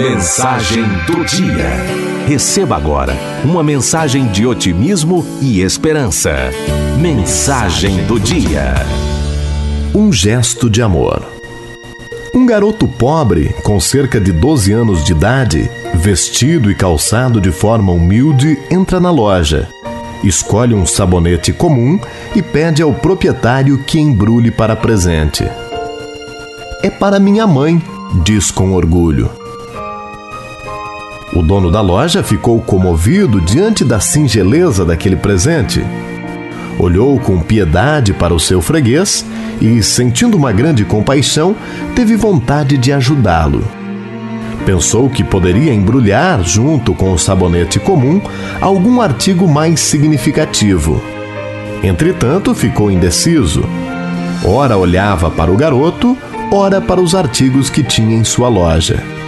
Mensagem do dia. Receba agora uma mensagem de otimismo e esperança. Mensagem do dia. Um gesto de amor. Um garoto pobre, com cerca de 12 anos de idade, vestido e calçado de forma humilde, entra na loja. Escolhe um sabonete comum e pede ao proprietário que embrulhe para presente. É para minha mãe, diz com orgulho. O dono da loja ficou comovido diante da singeleza daquele presente. Olhou com piedade para o seu freguês e, sentindo uma grande compaixão, teve vontade de ajudá-lo. Pensou que poderia embrulhar, junto com o sabonete comum, algum artigo mais significativo. Entretanto, ficou indeciso. Ora olhava para o garoto, ora para os artigos que tinha em sua loja.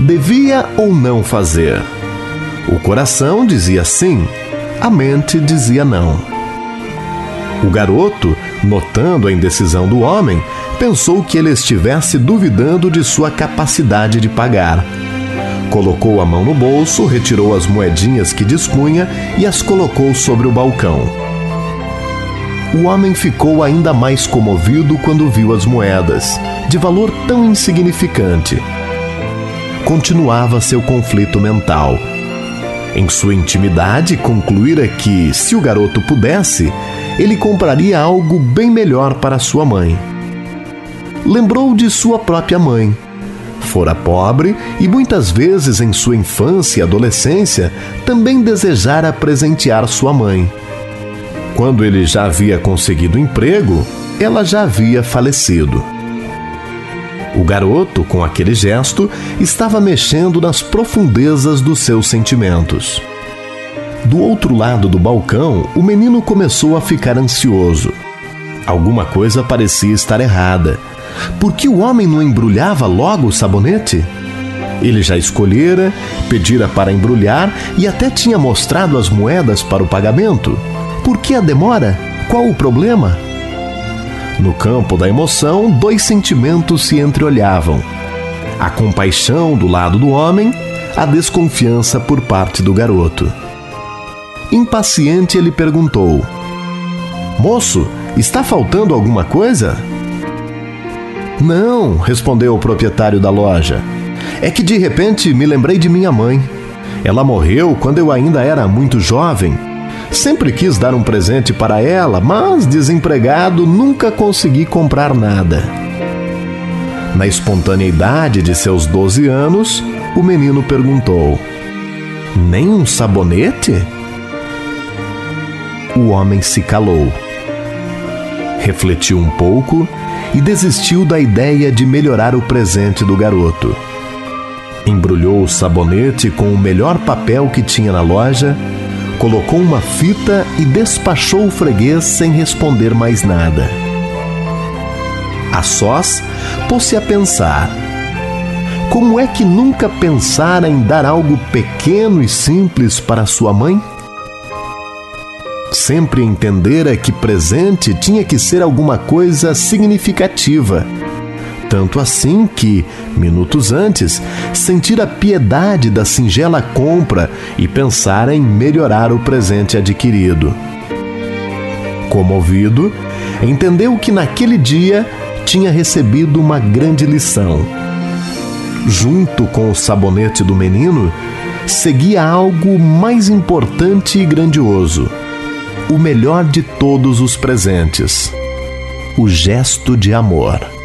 Devia ou não fazer? O coração dizia sim, a mente dizia não. O garoto, notando a indecisão do homem, pensou que ele estivesse duvidando de sua capacidade de pagar. Colocou a mão no bolso, retirou as moedinhas que dispunha e as colocou sobre o balcão. O homem ficou ainda mais comovido quando viu as moedas, de valor tão insignificante continuava seu conflito mental. Em sua intimidade, concluíra que, se o garoto pudesse, ele compraria algo bem melhor para sua mãe. Lembrou de sua própria mãe. Fora pobre e muitas vezes em sua infância e adolescência também desejara presentear sua mãe. Quando ele já havia conseguido emprego, ela já havia falecido. O garoto, com aquele gesto, estava mexendo nas profundezas dos seus sentimentos. Do outro lado do balcão, o menino começou a ficar ansioso. Alguma coisa parecia estar errada. Por que o homem não embrulhava logo o sabonete? Ele já escolhera, pedira para embrulhar e até tinha mostrado as moedas para o pagamento. Por que a demora? Qual o problema? No campo da emoção, dois sentimentos se entreolhavam: a compaixão do lado do homem, a desconfiança por parte do garoto. Impaciente, ele perguntou: Moço, está faltando alguma coisa? Não, respondeu o proprietário da loja. É que de repente me lembrei de minha mãe. Ela morreu quando eu ainda era muito jovem Sempre quis dar um presente para ela, mas desempregado nunca consegui comprar nada. Na espontaneidade de seus 12 anos, o menino perguntou: Nem um sabonete? O homem se calou. Refletiu um pouco e desistiu da ideia de melhorar o presente do garoto. Embrulhou o sabonete com o melhor papel que tinha na loja colocou uma fita e despachou o freguês sem responder mais nada. A sós, pôs-se a pensar. Como é que nunca pensara em dar algo pequeno e simples para sua mãe? Sempre entendera que presente tinha que ser alguma coisa significativa tanto assim que, minutos antes, sentira piedade da singela compra e pensara em melhorar o presente adquirido. Comovido, entendeu que naquele dia tinha recebido uma grande lição. Junto com o sabonete do menino, seguia algo mais importante e grandioso: o melhor de todos os presentes o gesto de amor.